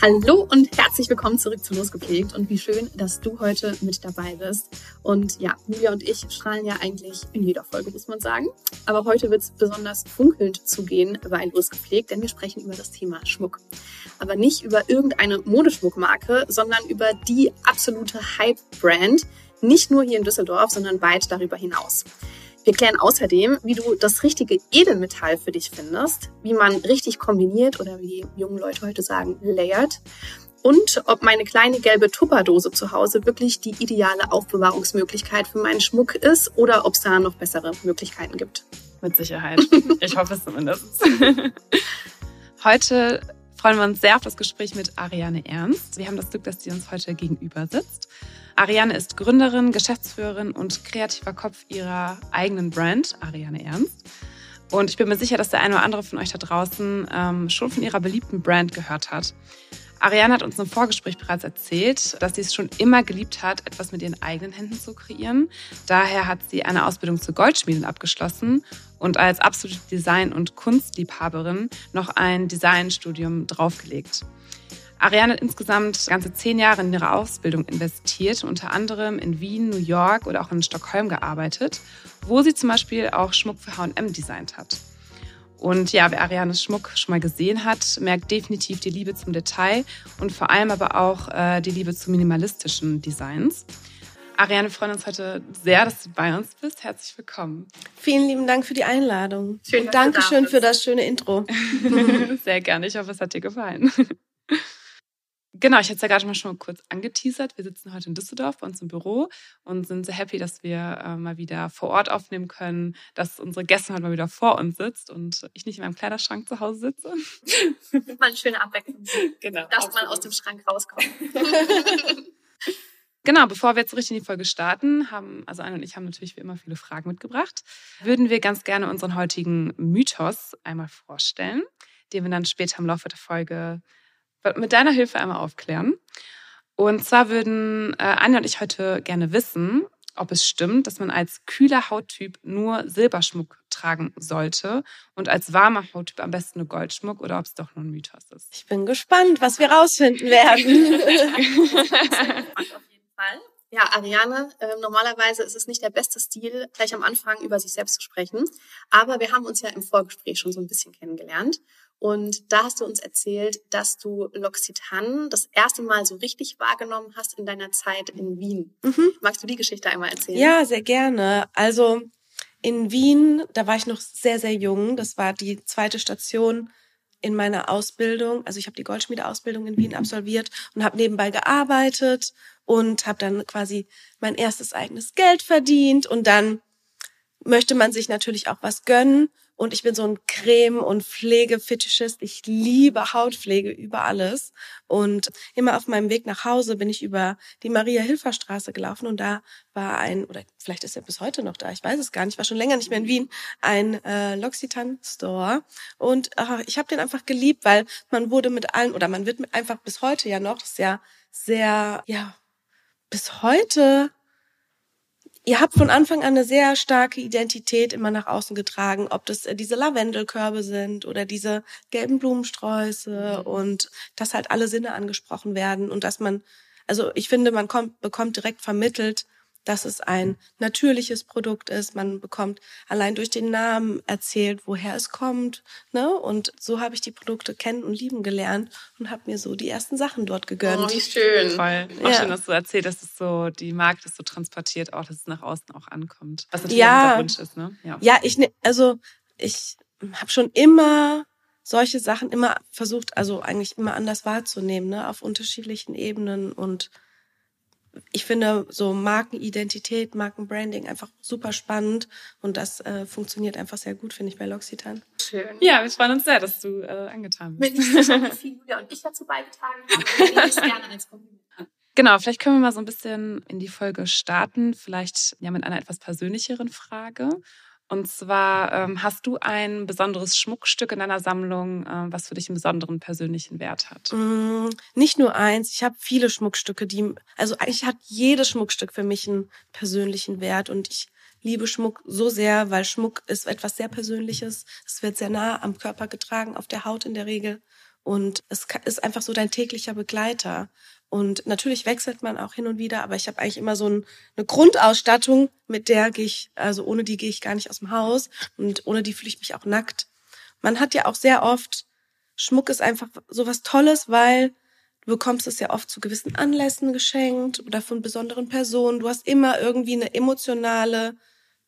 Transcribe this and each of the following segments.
Hallo und herzlich willkommen zurück zu Losgepflegt und wie schön, dass du heute mit dabei bist. Und ja, Julia und ich strahlen ja eigentlich in jeder Folge, muss man sagen. Aber heute wird es besonders funkelnd zugehen bei Losgepflegt, denn wir sprechen über das Thema Schmuck. Aber nicht über irgendeine Modeschmuckmarke, sondern über die absolute Hype-Brand. Nicht nur hier in Düsseldorf, sondern weit darüber hinaus. Wir klären außerdem, wie du das richtige Edelmetall für dich findest, wie man richtig kombiniert oder wie junge Leute heute sagen, layert und ob meine kleine gelbe Tupperdose zu Hause wirklich die ideale Aufbewahrungsmöglichkeit für meinen Schmuck ist oder ob es da noch bessere Möglichkeiten gibt. Mit Sicherheit. Ich hoffe es zumindest. Heute freuen wir uns sehr auf das Gespräch mit Ariane Ernst. Wir haben das Glück, dass sie uns heute gegenüber sitzt. Ariane ist Gründerin, Geschäftsführerin und kreativer Kopf ihrer eigenen Brand, Ariane Ernst. Und ich bin mir sicher, dass der eine oder andere von euch da draußen ähm, schon von ihrer beliebten Brand gehört hat. Ariane hat uns im Vorgespräch bereits erzählt, dass sie es schon immer geliebt hat, etwas mit ihren eigenen Händen zu kreieren. Daher hat sie eine Ausbildung zur Goldschmiedin abgeschlossen und als absolute Design- und Kunstliebhaberin noch ein Designstudium draufgelegt. Ariane hat insgesamt ganze zehn Jahre in ihre Ausbildung investiert, unter anderem in Wien, New York oder auch in Stockholm gearbeitet, wo sie zum Beispiel auch Schmuck für H&M designt hat. Und ja, wer Arianes Schmuck schon mal gesehen hat, merkt definitiv die Liebe zum Detail und vor allem aber auch äh, die Liebe zu minimalistischen Designs. Ariane, wir freuen uns heute sehr, dass du bei uns bist. Herzlich willkommen. Vielen lieben Dank für die Einladung. Schön, Und da Dankeschön bist. für das schöne Intro. Sehr gerne. Ich hoffe, es hat dir gefallen. Genau, ich hatte es ja gerade mal schon mal kurz angeteasert. Wir sitzen heute in Düsseldorf bei uns im Büro und sind sehr happy, dass wir äh, mal wieder vor Ort aufnehmen können, dass unsere Gäste heute mal wieder vor uns sitzt und ich nicht in meinem Kleiderschrank zu Hause sitze. Mal eine schöne Abwechslung, Genau. dass man aus dem Schrank rauskommt. Genau, bevor wir jetzt richtig in die Folge starten, haben, also Anne und ich haben natürlich wie immer viele Fragen mitgebracht, würden wir ganz gerne unseren heutigen Mythos einmal vorstellen, den wir dann später im Laufe der Folge mit deiner Hilfe einmal aufklären. Und zwar würden äh, Anja und ich heute gerne wissen, ob es stimmt, dass man als kühler Hauttyp nur Silberschmuck tragen sollte und als warmer Hauttyp am besten nur Goldschmuck oder ob es doch nur ein Mythos ist. Ich bin gespannt, was wir rausfinden werden. auf jeden Fall. Ja, Ariane, äh, normalerweise ist es nicht der beste Stil, gleich am Anfang über sich selbst zu sprechen. Aber wir haben uns ja im Vorgespräch schon so ein bisschen kennengelernt. Und da hast du uns erzählt, dass du L'Occitane das erste Mal so richtig wahrgenommen hast in deiner Zeit in Wien. Mhm. Magst du die Geschichte einmal erzählen? Ja, sehr gerne. Also in Wien, da war ich noch sehr, sehr jung. Das war die zweite Station in meiner Ausbildung. Also ich habe die Goldschmiedeausbildung in Wien absolviert und habe nebenbei gearbeitet und habe dann quasi mein erstes eigenes Geld verdient. Und dann möchte man sich natürlich auch was gönnen. Und ich bin so ein Creme- und Pflegefetischist. Ich liebe Hautpflege über alles. Und immer auf meinem Weg nach Hause bin ich über die Maria-Hilfer-Straße gelaufen und da war ein, oder vielleicht ist er bis heute noch da, ich weiß es gar nicht, ich war schon länger nicht mehr in Wien, ein äh, L'Occitane-Store. Und ach, ich habe den einfach geliebt, weil man wurde mit allen, oder man wird einfach bis heute ja noch, das ist ja sehr, ja, bis heute Ihr habt von Anfang an eine sehr starke Identität immer nach außen getragen, ob das äh, diese Lavendelkörbe sind oder diese gelben Blumensträuße und dass halt alle Sinne angesprochen werden und dass man, also ich finde, man kommt, bekommt direkt vermittelt, dass es ein natürliches Produkt ist. Man bekommt allein durch den Namen erzählt, woher es kommt. Ne? Und so habe ich die Produkte kennen und lieben gelernt und habe mir so die ersten Sachen dort gegönnt. Oh, wie schön. Voll. Auch Ja. schön, dass du erzählst, dass es so, die Marke das so transportiert, auch, dass es nach außen auch ankommt. Was natürlich Ja. unser Wunsch ist, ne? Ja. Ja, ich ne, also ich habe schon immer solche Sachen immer versucht, also eigentlich immer anders wahrzunehmen, ne, auf unterschiedlichen Ebenen und ich finde so Markenidentität, Markenbranding einfach super spannend und das äh, funktioniert einfach sehr gut, finde ich bei L'Occitane. Schön. Ja, wir freuen uns sehr, dass du äh, angetan bist. Ich wie viel Julia und ich dazu beigetragen haben. Ich nehme es gerne als Kompliment. Genau, vielleicht können wir mal so ein bisschen in die Folge starten, vielleicht ja mit einer etwas persönlicheren Frage. Und zwar ähm, hast du ein besonderes Schmuckstück in deiner Sammlung, äh, was für dich einen besonderen persönlichen Wert hat? Mm, nicht nur eins, ich habe viele Schmuckstücke, die, also eigentlich hat jedes Schmuckstück für mich einen persönlichen Wert und ich liebe Schmuck so sehr, weil Schmuck ist etwas sehr Persönliches. Es wird sehr nah am Körper getragen, auf der Haut in der Regel. Und es ist einfach so dein täglicher Begleiter. Und natürlich wechselt man auch hin und wieder, aber ich habe eigentlich immer so ein, eine Grundausstattung, mit der gehe ich, also ohne die gehe ich gar nicht aus dem Haus und ohne die fühle ich mich auch nackt. Man hat ja auch sehr oft, Schmuck ist einfach so was Tolles, weil du bekommst es ja oft zu gewissen Anlässen geschenkt oder von besonderen Personen. Du hast immer irgendwie eine emotionale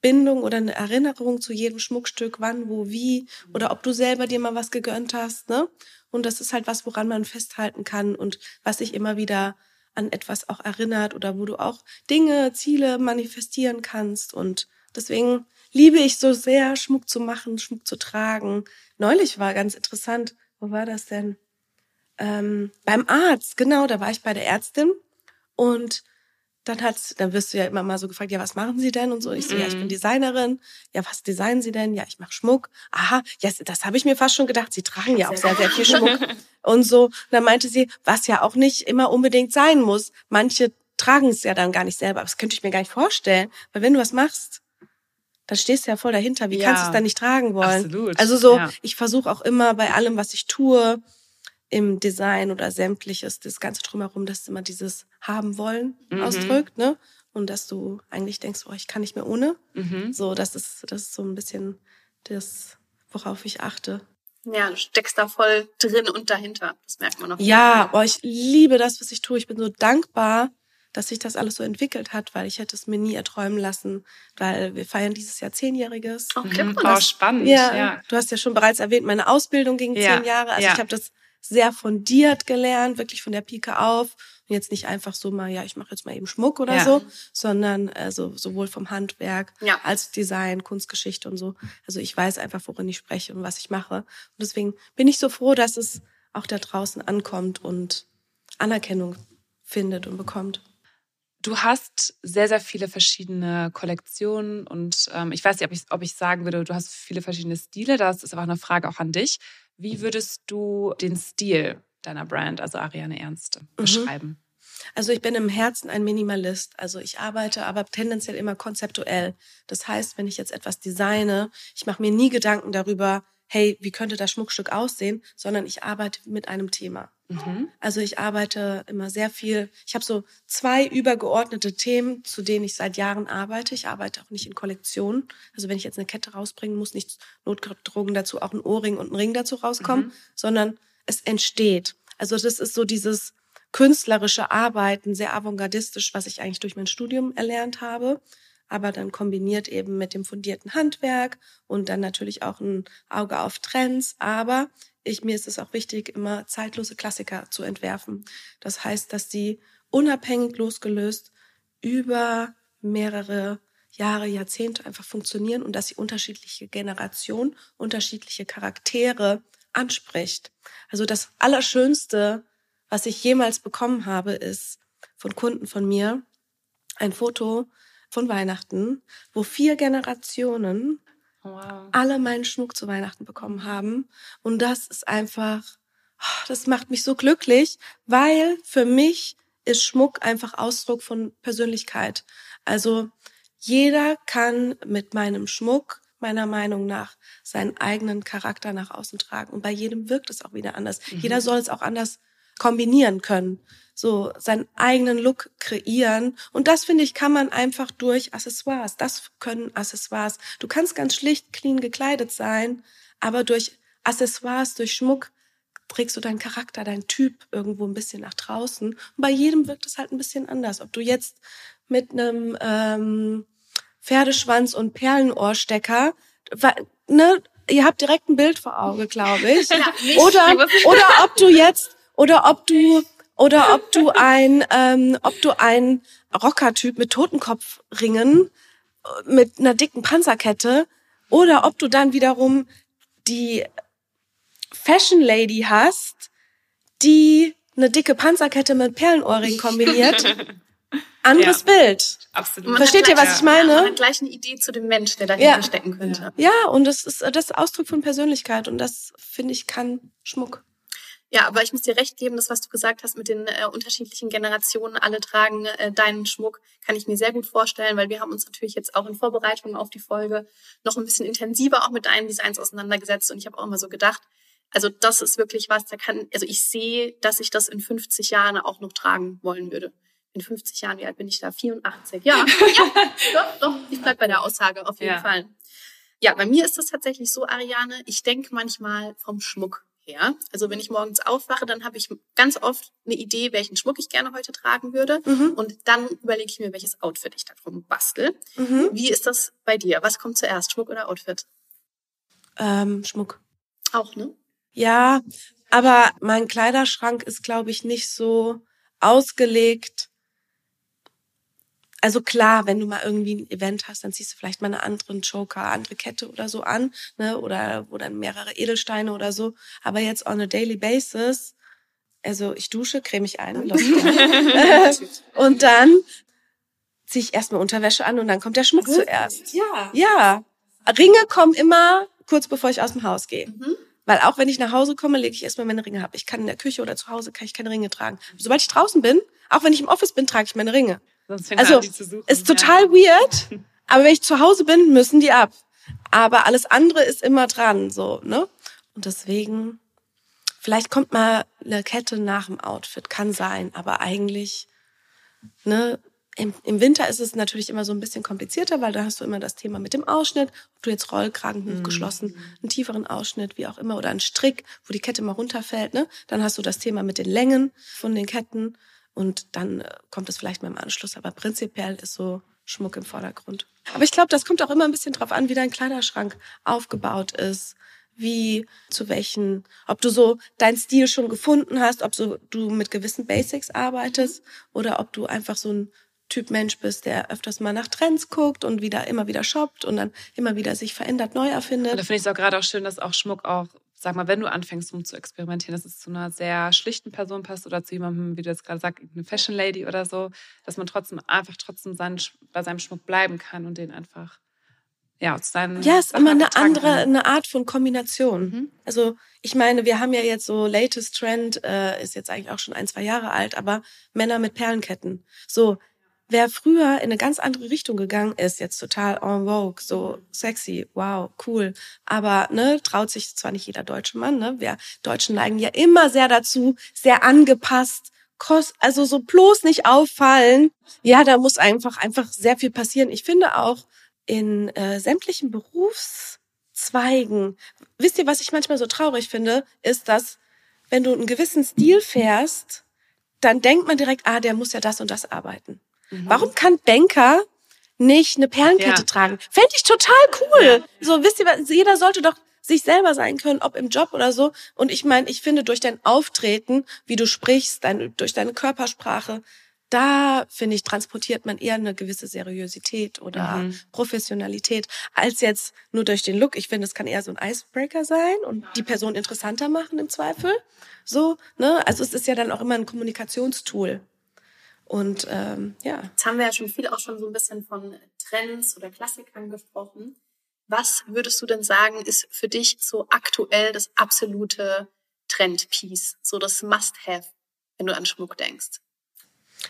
Bindung oder eine Erinnerung zu jedem Schmuckstück, wann, wo, wie oder ob du selber dir mal was gegönnt hast, ne? Und das ist halt was, woran man festhalten kann und was sich immer wieder an etwas auch erinnert oder wo du auch Dinge, Ziele manifestieren kannst. Und deswegen liebe ich so sehr, Schmuck zu machen, Schmuck zu tragen. Neulich war ganz interessant, wo war das denn? Ähm, beim Arzt, genau, da war ich bei der Ärztin und dann hat, dann wirst du ja immer mal so gefragt, ja, was machen Sie denn und so. Ich so, ja, ich bin mhm. Designerin. Ja, was designen Sie denn? Ja, ich mache Schmuck. Aha, ja, das habe ich mir fast schon gedacht. Sie tragen ja auch sehr, sehr viel Schmuck und so. Und dann meinte sie, was ja auch nicht immer unbedingt sein muss. Manche tragen es ja dann gar nicht selber. Aber das könnte ich mir gar nicht vorstellen, weil wenn du was machst, dann stehst du ja voll dahinter. Wie ja. kannst du es dann nicht tragen wollen? Absolut. Also so, ja. ich versuche auch immer bei allem, was ich tue, im Design oder sämtliches, das Ganze drumherum, dass immer dieses haben wollen mhm. ausdrückt, ne? Und dass du eigentlich denkst, oh, ich kann nicht mehr ohne. Mhm. So, das ist, das ist so ein bisschen das, worauf ich achte. Ja, du steckst da voll drin und dahinter. Das merkt man auch. Ja, oh, ich liebe das, was ich tue. Ich bin so dankbar, dass sich das alles so entwickelt hat, weil ich hätte es mir nie erträumen lassen, weil wir feiern dieses Jahr zehnjähriges. Okay, mhm. oh, spannend. Ja, ja, du hast ja schon bereits erwähnt, meine Ausbildung ging ja. zehn Jahre. Also ja. ich habe das sehr fundiert gelernt, wirklich von der Pike auf. Und jetzt nicht einfach so mal, ja, ich mache jetzt mal eben Schmuck oder ja. so, sondern also sowohl vom Handwerk ja. als Design, Kunstgeschichte und so. Also ich weiß einfach, worin ich spreche und was ich mache. Und deswegen bin ich so froh, dass es auch da draußen ankommt und Anerkennung findet und bekommt. Du hast sehr, sehr viele verschiedene Kollektionen und ähm, ich weiß nicht, ob ich, ob ich sagen würde, du hast viele verschiedene Stile. Das ist aber eine Frage auch an dich. Wie würdest du den Stil deiner Brand, also Ariane Ernst, mhm. beschreiben? Also ich bin im Herzen ein Minimalist. Also ich arbeite aber tendenziell immer konzeptuell. Das heißt, wenn ich jetzt etwas designe, ich mache mir nie Gedanken darüber, hey, wie könnte das Schmuckstück aussehen, sondern ich arbeite mit einem Thema. Mhm. Also ich arbeite immer sehr viel. Ich habe so zwei übergeordnete Themen, zu denen ich seit Jahren arbeite. Ich arbeite auch nicht in Kollektionen. Also wenn ich jetzt eine Kette rausbringe, muss nicht notgedrungen dazu auch ein Ohrring und ein Ring dazu rauskommen, mhm. sondern es entsteht. Also das ist so dieses künstlerische Arbeiten, sehr avantgardistisch, was ich eigentlich durch mein Studium erlernt habe aber dann kombiniert eben mit dem fundierten Handwerk und dann natürlich auch ein Auge auf Trends. Aber ich, mir ist es auch wichtig, immer zeitlose Klassiker zu entwerfen. Das heißt, dass sie unabhängig losgelöst über mehrere Jahre, Jahrzehnte einfach funktionieren und dass sie unterschiedliche Generationen, unterschiedliche Charaktere anspricht. Also das Allerschönste, was ich jemals bekommen habe, ist von Kunden von mir ein Foto von Weihnachten, wo vier Generationen wow. alle meinen Schmuck zu Weihnachten bekommen haben. Und das ist einfach, oh, das macht mich so glücklich, weil für mich ist Schmuck einfach Ausdruck von Persönlichkeit. Also jeder kann mit meinem Schmuck meiner Meinung nach seinen eigenen Charakter nach außen tragen. Und bei jedem wirkt es auch wieder anders. Mhm. Jeder soll es auch anders kombinieren können so seinen eigenen Look kreieren. Und das, finde ich, kann man einfach durch Accessoires. Das können Accessoires. Du kannst ganz schlicht, clean gekleidet sein, aber durch Accessoires, durch Schmuck trägst du deinen Charakter, deinen Typ irgendwo ein bisschen nach draußen. Und bei jedem wirkt es halt ein bisschen anders. Ob du jetzt mit einem ähm, Pferdeschwanz und Perlenohrstecker, ne, ihr habt direkt ein Bild vor Auge, glaube ich. Ja, oder, oder ob du jetzt, oder ob du oder ob du ein, ähm, ob du ein Rockertyp mit Totenkopfringen, äh, mit einer dicken Panzerkette, oder ob du dann wiederum die Fashion Lady hast, die eine dicke Panzerkette mit Perlenohrring kombiniert. anderes Ja. Bild. Absolut. Man Versteht hat ihr, gleich- was ich meine? Man hat gleich eine Idee zu dem Mensch, der dahinter Ja. stecken könnte. Ja, und das ist das ist Ausdruck von Persönlichkeit und das finde ich kann Schmuck. Ja, aber ich muss dir recht geben, das, was du gesagt hast mit den äh, unterschiedlichen Generationen, alle tragen äh, deinen Schmuck, kann ich mir sehr gut vorstellen, weil wir haben uns natürlich jetzt auch in Vorbereitung auf die Folge noch ein bisschen intensiver auch mit deinen Designs auseinandergesetzt und ich habe auch immer so gedacht, also das ist wirklich was, da kann, also ich sehe, dass ich das in 50 Jahren auch noch tragen wollen würde. In 50 Jahren, wie alt bin ich da? 84. Ja, ja doch, doch, ich bleib bei der Aussage auf jeden Ja. Fall. Ja, bei mir ist es tatsächlich so, Ariane, ich denke manchmal vom Schmuck her. Also wenn ich morgens aufwache, dann habe ich ganz oft eine Idee, welchen Schmuck ich gerne heute tragen würde. Mhm. Und dann überlege ich mir, welches Outfit ich darum bastel. Mhm. Wie ist das bei dir? Was kommt zuerst, Schmuck oder Outfit? Ähm, Schmuck. Auch, ne? Ja, aber mein Kleiderschrank ist, glaube ich, nicht so ausgelegt. Also klar, wenn du mal irgendwie ein Event hast, dann ziehst du vielleicht mal einen anderen Joker, andere Kette oder so an, ne, oder, oder mehrere Edelsteine oder so. Aber jetzt on a daily basis, also ich dusche, creme mich ein, und dann ziehe ich erstmal Unterwäsche an und dann kommt der Schmuck zuerst. Ja. Ja, Ringe kommen immer kurz bevor ich aus dem Haus gehe. Mhm. Weil auch wenn ich nach Hause komme, lege ich erstmal meine Ringe ab. Ich kann in der Küche oder zu Hause kann ich keine Ringe tragen. Sobald ich draußen bin, auch wenn ich im Office bin, trage ich meine Ringe. Also. Ist total weird, aber wenn ich zu Hause bin, müssen die ab. Aber alles andere ist immer dran, so, ne? Und deswegen, vielleicht kommt mal eine Kette nach dem Outfit, kann sein, aber eigentlich, ne? Im, Im Winter ist es natürlich immer so ein bisschen komplizierter, weil da hast du immer das Thema mit dem Ausschnitt, ob du jetzt Rollkragen hochgeschlossen, einen tieferen Ausschnitt, wie auch immer, oder einen Strick, wo die Kette mal runterfällt, ne? Dann hast du das Thema mit den Längen von den Ketten und dann äh, kommt es vielleicht mal im Anschluss, aber prinzipiell ist so Schmuck im Vordergrund. Aber ich glaube, das kommt auch immer ein bisschen drauf an, wie dein Kleiderschrank aufgebaut ist, wie zu welchen, ob du so deinen Stil schon gefunden hast, ob so du mit gewissen Basics arbeitest oder ob du einfach so ein Typ Mensch bist, der öfters mal nach Trends guckt und wieder immer wieder shoppt und dann immer wieder sich verändert, neu Und da erfindet. finde ich es auch gerade auch schön, dass auch Schmuck auch, sag mal, wenn du anfängst rum zu experimentieren, dass es zu einer sehr schlichten Person passt oder zu jemandem, wie du jetzt gerade sagst, eine Fashion Lady oder so, dass man trotzdem einfach trotzdem seinen, bei seinem Schmuck bleiben kann und den einfach ja zu seinen Ja, es ist immer eine andere, kann. eine Art von Kombination. Mhm. Also ich meine, wir haben ja jetzt so latest Trend, äh, ist jetzt eigentlich auch schon ein, zwei Jahre alt, aber Männer mit Perlenketten. So, wer früher in eine ganz andere Richtung gegangen ist, jetzt total en vogue, so sexy, wow, cool. Aber ne, traut sich zwar nicht jeder deutsche Mann, ne? Wir Deutschen neigen ja immer sehr dazu, sehr angepasst, kost, also so bloß nicht auffallen. Ja, da muss einfach einfach sehr viel passieren. Ich finde auch in äh, sämtlichen Berufszweigen. Wisst ihr, was ich manchmal so traurig finde, ist, dass wenn du einen gewissen Stil fährst, dann denkt man direkt, ah, der muss ja das und das arbeiten. Warum kann Banker nicht eine Perlenkette Ja. tragen? Fände ich total cool. So, wisst ihr, was- jeder sollte doch sich selber sein können, ob im Job oder so. Und ich meine, ich finde, durch dein Auftreten, wie du sprichst, dein, durch deine Körpersprache, da, finde ich, transportiert man eher eine gewisse Seriosität oder Mhm. Professionalität, als jetzt nur durch den Look. Ich finde, es kann eher so ein Icebreaker sein und die Person interessanter machen im Zweifel. So, ne? Also es ist ja dann auch immer ein Kommunikationstool. Und ähm, ja. Jetzt haben wir ja schon viel auch schon so ein bisschen von Trends oder Klassikern gesprochen. Was würdest du denn sagen, ist für dich so aktuell das absolute Trendpiece, so das Must-Have, wenn du an Schmuck denkst?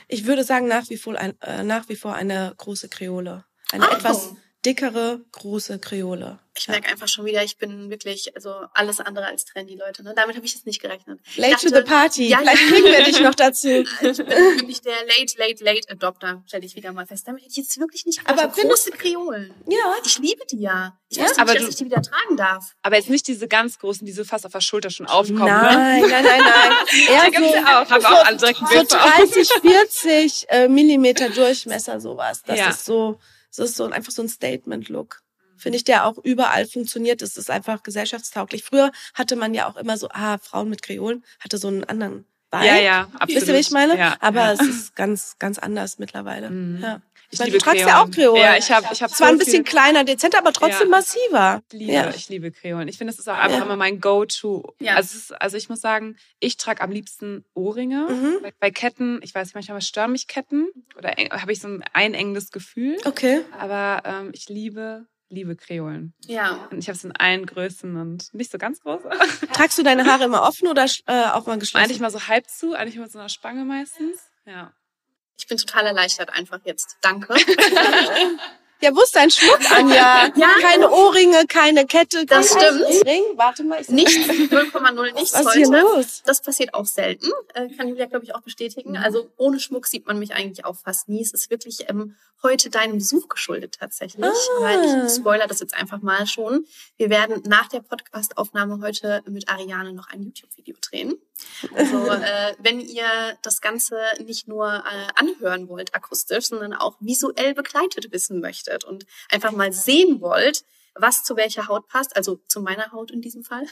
Ich würde sagen, nach wie vor, ein, äh, nach wie vor eine große Kreole. Eine Oh. etwas dickere, große Kreole. Ich merke einfach schon wieder, ich bin wirklich, also alles andere als trendy, Leute. Ne? Damit habe ich jetzt nicht gerechnet. Late Ich to dachte- the party. Ja, Vielleicht kriegen wir dich noch dazu. Ich bin wirklich der Late, Late, Late Adopter, stelle ich wieder mal fest. Damit hätte ich jetzt wirklich nicht Aber gerechnet. findest- große Kreolen. Ja. Ich liebe die ja. Ich Ja, wusste aber nicht, du- dass ich die wieder tragen darf. Aber jetzt nicht diese ganz großen, die so fast auf der Schulter schon aufkommen. Ne? Nein, nein, nein, nein. Ja, Eher gibt's so, ja auch. Haben wir auch so Bild vor Augen. 30, 40 äh, Millimeter Durchmesser, sowas. Das Ja. ist so, das ist so ein- einfach so ein Statement-Look. Finde ich, der auch überall funktioniert. Das ist einfach gesellschaftstauglich. Früher hatte man ja auch immer so, ah, Frauen mit Kreolen hatte so einen anderen Vibe. Ja, ja, absolut. Wisst ihr, wie ich meine? Ja, Aber ja. es ist ganz, ganz anders mittlerweile. Mhm. Ja. Ich meine, liebe du tragst ja Kreolen. auch Kreolen. Ja, ich habe ich hab Es war so ein bisschen kleiner, dezenter, aber trotzdem Ja. massiver. Ich liebe, Ja. ich liebe Kreolen. Ich finde, das ist auch einfach Ja. immer mein Go-To. Ja. Also, es ist, also ich muss sagen, ich trage am liebsten Ohrringe. Mhm. Bei, bei Ketten, ich weiß nicht, manchmal stören mich Ketten oder habe ich so ein einengendes Gefühl. Okay. Aber ähm, ich liebe, liebe Kreolen. Ja. Und ich habe es in allen Größen und nicht so ganz groß. Tragst du deine Haare immer offen oder äh, auch mal geschlossen? eigentlich mal so halb zu, eigentlich mit so einer Spange meistens. Ja. Ich bin total erleichtert einfach jetzt. Danke. Ja, wo ist dein Schmuck, Anja? Ja. Keine Ohrringe, keine Kette. Das stimmt. Ring. Warte mal. Ich Nichts, 0,0 nichts Was ist hier heute. los? Das passiert auch selten, äh, kann Julia, glaube ich, auch bestätigen. Also ohne Schmuck sieht man mich eigentlich auch fast nie. Es ist wirklich ähm, heute deinem Besuch geschuldet tatsächlich. Ah. Weil ich spoiler das jetzt einfach mal schon. Wir werden nach der Podcast-Aufnahme heute mit Ariane noch ein YouTube-Video drehen. Also äh, wenn ihr das Ganze nicht nur äh, anhören wollt akustisch, sondern auch visuell begleitet wissen möchtet und einfach mal sehen wollt, was zu welcher Haut passt, also zu meiner Haut in diesem Fall,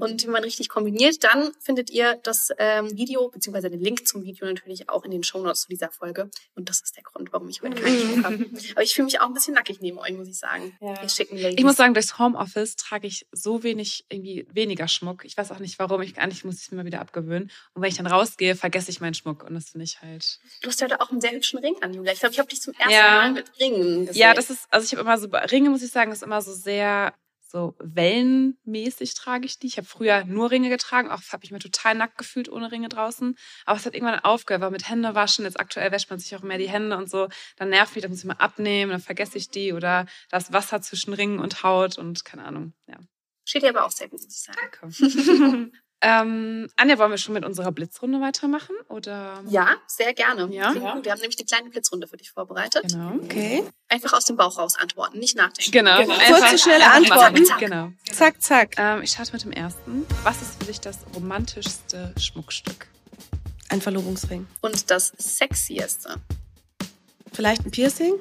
und wie man richtig kombiniert, dann findet ihr das ähm, Video beziehungsweise den Link zum Video natürlich auch in den Shownotes zu dieser Folge. Und das ist der Grund, warum ich heute keinen Schmuck habe. Aber ich fühle mich auch ein bisschen nackig neben euch, muss ich sagen. Ja. Ihr schicken Ladies. Ich muss sagen, durchs Homeoffice trage ich so wenig, irgendwie weniger Schmuck. Ich weiß auch nicht warum. Ich, eigentlich muss ich es mir mal wieder abgewöhnen. Und wenn ich dann rausgehe, vergesse ich meinen Schmuck. Und das finde ich halt. du hast heute auch einen sehr hübschen Ring an, Julia. Ich glaube, ich habe dich zum ersten Ja. Mal mit Ringen gesehen. Ja, das ist, also ich habe immer so, Ringe muss ich sagen, ist immer so sehr, so wellenmäßig trage ich die. Ich habe früher nur Ringe getragen, auch habe ich mir total nackt gefühlt ohne Ringe draußen. Aber es hat irgendwann aufgehört, weil mit Hände waschen, jetzt aktuell wäscht man sich auch mehr die Hände und so. Dann nervt mich, dann muss ich mal abnehmen, dann vergesse ich die oder das Wasser zwischen Ringen und Haut und keine Ahnung. Ja, Steht dir aber auch sehr gut, muss ich sagen. danke. ähm, Anja, wollen wir schon mit unserer Blitzrunde weitermachen? Oder? Ja, sehr gerne. Ja? Wir haben nämlich eine kleine Blitzrunde für dich vorbereitet. Genau. Okay. Einfach aus dem Bauch raus antworten, nicht nachdenken. Genau. Kurze, schnelle Antworten. Zack, zack. Genau. Zack, zack. Ähm, ich starte mit dem ersten. Was ist für dich das romantischste Schmuckstück? Ein Verlobungsring. Und das Sexieste. Vielleicht ein Piercing?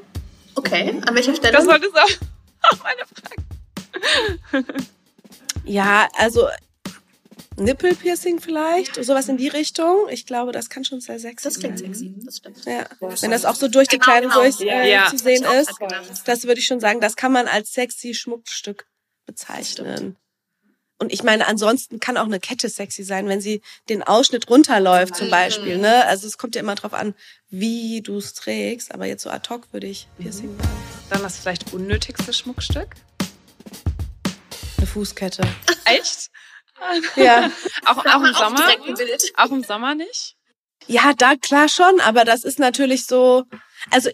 Okay, an welcher Stelle? Das wolltest du auch meine Frage. Ja, also Nippelpiercing vielleicht, sowas in die Richtung. Ich glaube, das kann schon sehr sexy das klingt sein. sexy, das stimmt. Ja, wenn das auch so durch die Genau, Kleidung genau. durch äh, Ja. zu sehen ist, das würde ich schon sagen, das kann man als sexy Schmuckstück bezeichnen. Und ich meine, ansonsten kann auch eine Kette sexy sein, wenn sie den Ausschnitt runterläuft zum Mhm. Beispiel. Ne? Also es kommt ja immer drauf an, wie du es trägst. Aber jetzt so ad hoc würde ich Piercing sagen. Dann das vielleicht unnötigste Schmuckstück. Eine Fußkette. Echt? Ja. Auch, auch im Sommer? Auch im Sommer nicht? Ja, da klar schon, aber das ist natürlich so. Also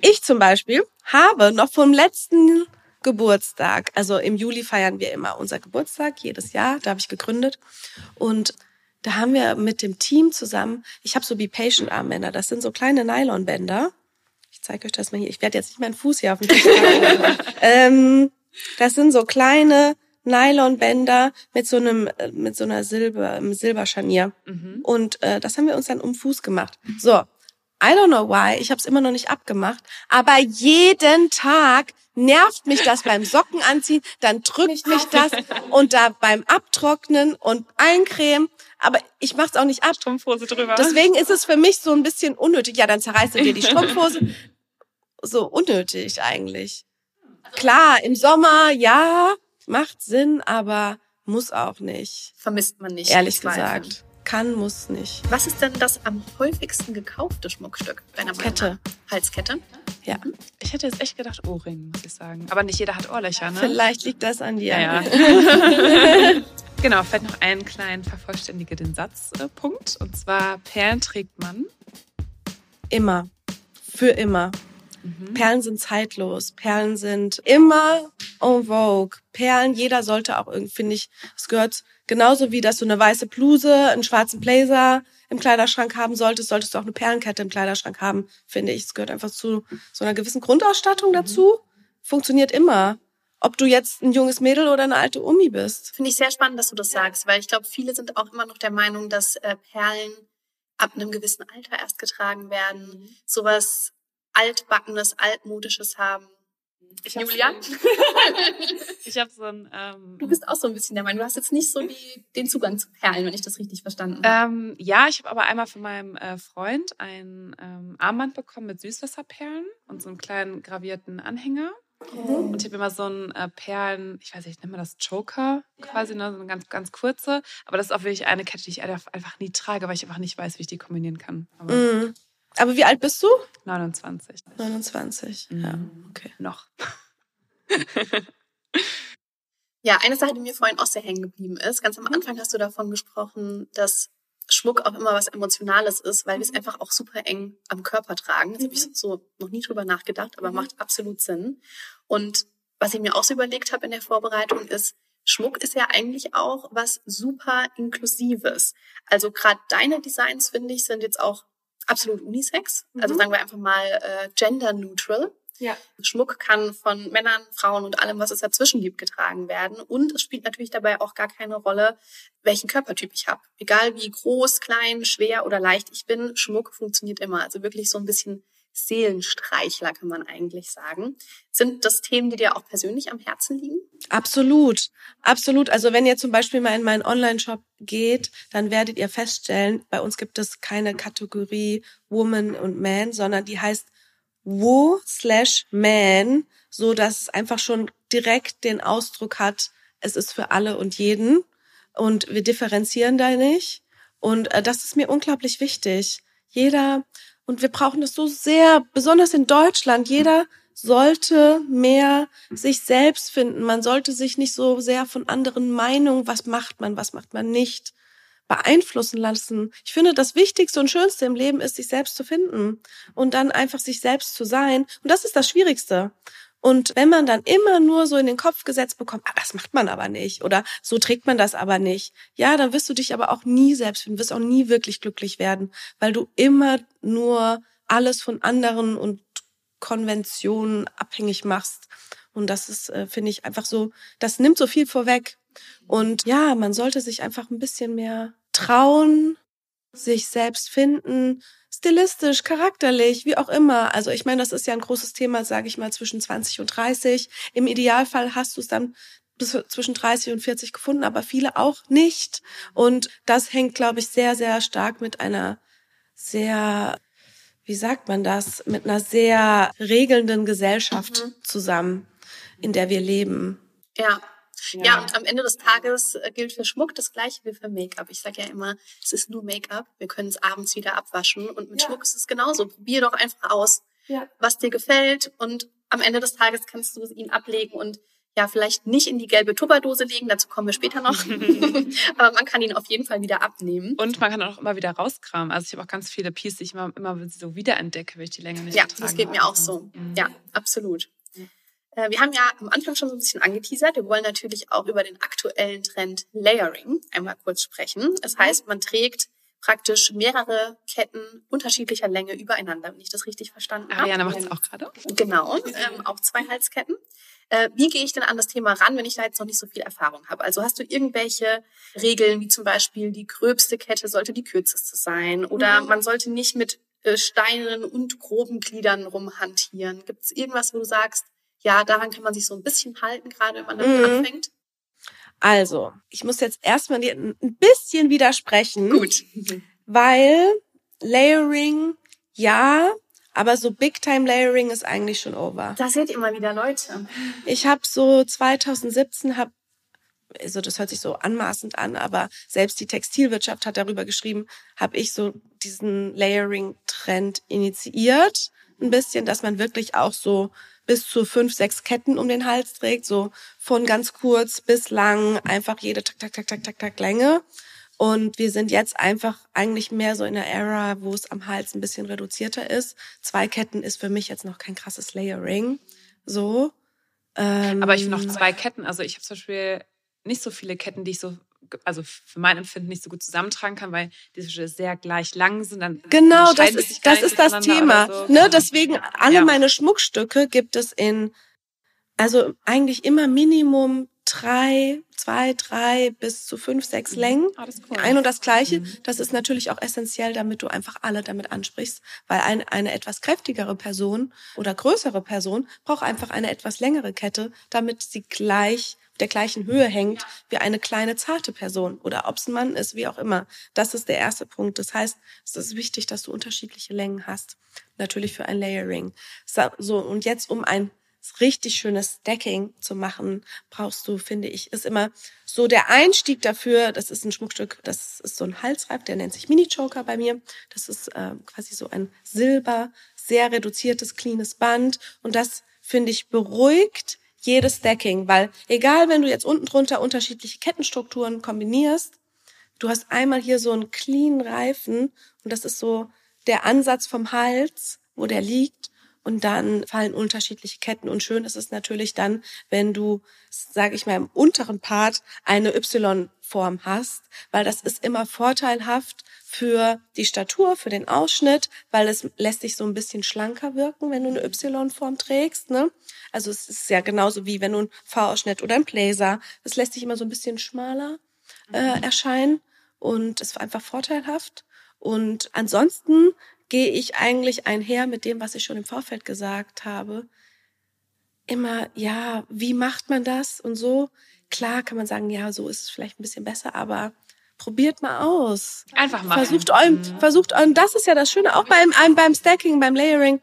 ich zum Beispiel habe noch vom letzten Geburtstag, also im Juli feiern wir immer unser Geburtstag, jedes Jahr, da habe ich gegründet. Und da haben wir mit dem Team zusammen, ich habe so Be Patient Armbänder, das sind so kleine Nylonbänder. Ich zeige euch das mal hier. Ich werde jetzt nicht meinen Fuß hier auf den Tisch legen. ähm, Das sind so kleine Nylonbänder mit so einem, äh, mit so einer Silber, einem Silberscharnier. Mhm. Und äh, das haben wir uns dann um Fuß gemacht. So, I don't know why, ich habe es immer noch nicht abgemacht, aber jeden Tag nervt mich das beim Socken anziehen, dann drückt mich das und da beim Abtrocknen und eincremen, aber ich mach's auch nicht ab. Strumpfhose drüber. Deswegen ist es für mich so ein bisschen unnötig. Ja, dann zerreißt du dir die Strumpfhose. So unnötig eigentlich. Klar, im Sommer, ja, macht Sinn, aber muss auch nicht. Vermisst man nicht. Ehrlich gesagt. Kann, muss nicht. Was ist denn das am häufigsten gekaufte Schmuckstück deiner Meinung Kette. nach? Halskette? Ja. Ich hätte jetzt echt gedacht Ohrring, muss ich sagen. Aber nicht jeder hat Ohrlöcher, ne? Vielleicht liegt das an dir. Ja, ja. genau, vielleicht noch einen kleinen vervollständige den Satzpunkt. Und zwar Perlen trägt man. Immer. Für immer. Mhm. Perlen sind zeitlos. Perlen sind immer en vogue. Perlen, jeder sollte auch irgendwie, finde ich, es gehört genauso wie, dass du eine weiße Bluse, einen schwarzen Blazer im Kleiderschrank haben solltest, solltest du auch eine Perlenkette im Kleiderschrank haben, finde ich. Es gehört einfach zu so einer gewissen Grundausstattung dazu. Funktioniert immer. Ob du jetzt ein junges Mädel oder eine alte Omi bist. Finde ich sehr spannend, dass du das sagst, weil ich glaube, viele sind auch immer noch der Meinung, dass äh, Perlen ab einem gewissen Alter erst getragen werden, sowas altbackenes, altmodisches haben. Ich hab Julia? So ich habe so ein. Ähm, Du bist auch so ein bisschen der Meinung, du hast jetzt nicht so die, den Zugang zu Perlen, wenn ich das richtig verstanden habe. ähm, ja, ich habe aber einmal von meinem äh, Freund ein ähm, Armband bekommen mit Süßwasserperlen und so einen kleinen gravierten Anhänger. Und ich habe immer so ein äh, Perlen, ich weiß nicht, nennt man das Joker quasi, ne? so eine ganz, ganz kurze. Aber das ist auch wirklich eine Kette, die ich einfach nie trage, weil ich einfach nicht weiß, wie ich die kombinieren kann. Aber Mhm. Aber wie alt bist du? 29. 29. Ja, Mhm. okay. Noch. Ja, eine Sache, die mir vorhin auch sehr hängen geblieben ist. Ganz am Anfang hast du davon gesprochen, dass Schmuck auch immer was Emotionales ist, weil wir es einfach auch super eng am Körper tragen. Das habe ich so noch nie drüber nachgedacht, aber macht absolut Sinn. Und was ich mir auch so überlegt habe in der Vorbereitung ist, Schmuck ist ja eigentlich auch was super Inklusives. Also gerade deine Designs, finde ich, sind jetzt auch absolut unisex. Also Mhm. sagen wir einfach mal äh, gender neutral. Ja. Schmuck kann von Männern, Frauen und allem, was es dazwischen gibt, getragen werden. Und es spielt natürlich dabei auch gar keine Rolle, welchen Körpertyp ich habe. Egal wie groß, klein, schwer oder leicht ich bin, Schmuck funktioniert immer. Also wirklich so ein bisschen Seelenstreichler, kann man eigentlich sagen. Sind das Themen, die dir auch persönlich am Herzen liegen? Absolut, absolut. Also wenn ihr zum Beispiel mal in meinen Online-Shop geht, dann werdet ihr feststellen, bei uns gibt es keine Kategorie Woman und Man, sondern die heißt Wo slash Man, so dass es einfach schon direkt den Ausdruck hat, es ist für alle und jeden und wir differenzieren da nicht. Und äh, das ist mir unglaublich wichtig. Jeder, und wir brauchen das so sehr, besonders in Deutschland, jeder sollte mehr sich selbst finden. Man sollte sich nicht so sehr von anderen Meinungen, was macht man, was macht man nicht, beeinflussen lassen. Ich finde, das Wichtigste und Schönste im Leben ist, sich selbst zu finden und dann einfach sich selbst zu sein. Und das ist das Schwierigste. Und wenn man dann immer nur so in den Kopf gesetzt bekommt, ah, das macht man aber nicht oder so trägt man das aber nicht, ja, dann wirst du dich aber auch nie selbst finden, wirst auch nie wirklich glücklich werden, weil du immer nur alles von anderen und Konventionen abhängig machst. Und das ist, äh, finde ich, einfach so, das nimmt so viel vorweg. Und ja, man sollte sich einfach ein bisschen mehr trauen, sich selbst finden, stilistisch, charakterlich, wie auch immer. Also ich meine, das ist ja ein großes Thema, sage ich mal, zwischen 20 und 30. Im Idealfall hast du es dann bis zwischen 30 und 40 gefunden, aber viele auch nicht. Und das hängt, glaube ich, sehr, sehr stark mit einer sehr, wie sagt man das, mit einer sehr regelnden Gesellschaft zusammen, in der wir leben. Ja. Ja. und am Ende des Tages äh, gilt für Schmuck das gleiche wie für Make-up. Ich sage ja immer, es ist nur Make-up. Wir können es abends wieder abwaschen. Und mit Ja. Schmuck ist es genauso. Probier doch einfach aus, Ja. was dir gefällt. Und am Ende des Tages kannst du ihn ablegen und ja, vielleicht nicht in die gelbe Tupperdose legen, dazu kommen wir später noch. Aber man kann ihn auf jeden Fall wieder abnehmen. Und man kann auch immer wieder rauskramen. Also ich habe auch ganz viele Pieces, die ich immer, immer so wiederentdecke, wenn ich die länger nicht Ja, das geht mir auch so. Mhm. Ja, absolut. Äh, Wir haben ja am Anfang schon so ein bisschen angeteasert. Wir wollen natürlich auch über den aktuellen Trend Layering einmal kurz sprechen. Das heißt, man trägt praktisch mehrere Ketten unterschiedlicher Länge übereinander, wenn ich das richtig verstanden habe. Ariane macht es auch gerade. Genau, ähm, auch zwei Halsketten. Äh, wie gehe ich denn an das Thema ran, wenn ich da jetzt noch nicht so viel Erfahrung habe? Also hast du irgendwelche Regeln, wie zum Beispiel die gröbste Kette sollte die kürzeste sein oder Mhm. man sollte nicht mit äh, Steinen und groben Gliedern rumhantieren? Gibt es irgendwas, wo du sagst, ja, daran kann man sich so ein bisschen halten, gerade wenn man damit Mhm. anfängt? Also, ich muss jetzt erstmal dir ein bisschen widersprechen. Gut. Weil Layering, ja, aber so Big-Time-Layering ist eigentlich schon over. Da seht ihr mal wieder Leute. Ich habe so 2017 hab also das hört sich so anmaßend an, aber selbst die Textilwirtschaft hat darüber geschrieben, habe ich so diesen Layering-Trend initiiert. Ein bisschen, dass man wirklich auch so bis zu fünf, sechs Ketten um den Hals trägt, so von ganz kurz bis lang, einfach jede tak, tak, tak, tak, tak, tak Länge. Und wir sind jetzt einfach eigentlich mehr so in der Era, wo es am Hals ein bisschen reduzierter ist. Zwei Ketten ist für mich jetzt noch kein krasses Layering. So. Ähm, Aber ich finde auch zwei Ketten. Also ich habe zum Beispiel nicht so viele Ketten, die ich so, also für mein Empfinden nicht so gut zusammentragen kann, weil die zum Beispiel sehr gleich lang sind. Dann Genau, das ist, das ist das Thema. so. Ne? Deswegen, alle Ja. meine Schmuckstücke gibt es in, also eigentlich immer Minimum drei, zwei, drei bis zu fünf, sechs Längen. Ah, das ist cool. Ein und das Gleiche. Mhm. Das ist natürlich auch essentiell, damit du einfach alle damit ansprichst, weil ein, eine etwas kräftigere Person oder größere Person braucht einfach eine etwas längere Kette, damit sie gleich der gleichen Höhe hängt wie eine kleine zarte Person oder ob es ein Mann ist, wie auch immer. Das ist der erste Punkt. Das heißt, es ist wichtig, dass du unterschiedliche Längen hast. Natürlich für ein Layering. So, und jetzt um ein richtig schönes Stacking zu machen, brauchst du, finde ich, ist immer so der Einstieg dafür. Das ist ein Schmuckstück, das ist so ein Halsreif, der nennt sich Mini Choker bei mir. Das ist äh, quasi so ein Silber, sehr reduziertes, cleanes Band und das finde ich beruhigt jedes Stacking, weil egal, wenn du jetzt unten drunter unterschiedliche Kettenstrukturen kombinierst, du hast einmal hier so einen clean Reifen und das ist so der Ansatz vom Hals, wo der liegt und dann fallen unterschiedliche Ketten und schön ist es natürlich dann, wenn du, sage ich mal, im unteren Part eine Y-Form hast, weil das ist immer vorteilhaft für die Statur, für den Ausschnitt, weil es lässt sich so ein bisschen schlanker wirken, wenn du eine Y-Form trägst. Ne? Also es ist ja genauso wie wenn du ein V-Ausschnitt oder ein Blazer, das lässt sich immer so ein bisschen schmaler äh, erscheinen und ist einfach vorteilhaft. Und ansonsten gehe ich eigentlich einher mit dem, was ich schon im Vorfeld gesagt habe. Immer, ja, wie macht man das und so? Klar kann man sagen, ja, so ist es vielleicht ein bisschen besser, aber probiert mal aus. Einfach machen. Versucht eurem, Mhm. versucht eurem, das ist ja das Schöne, auch beim, beim Stacking, beim Layering,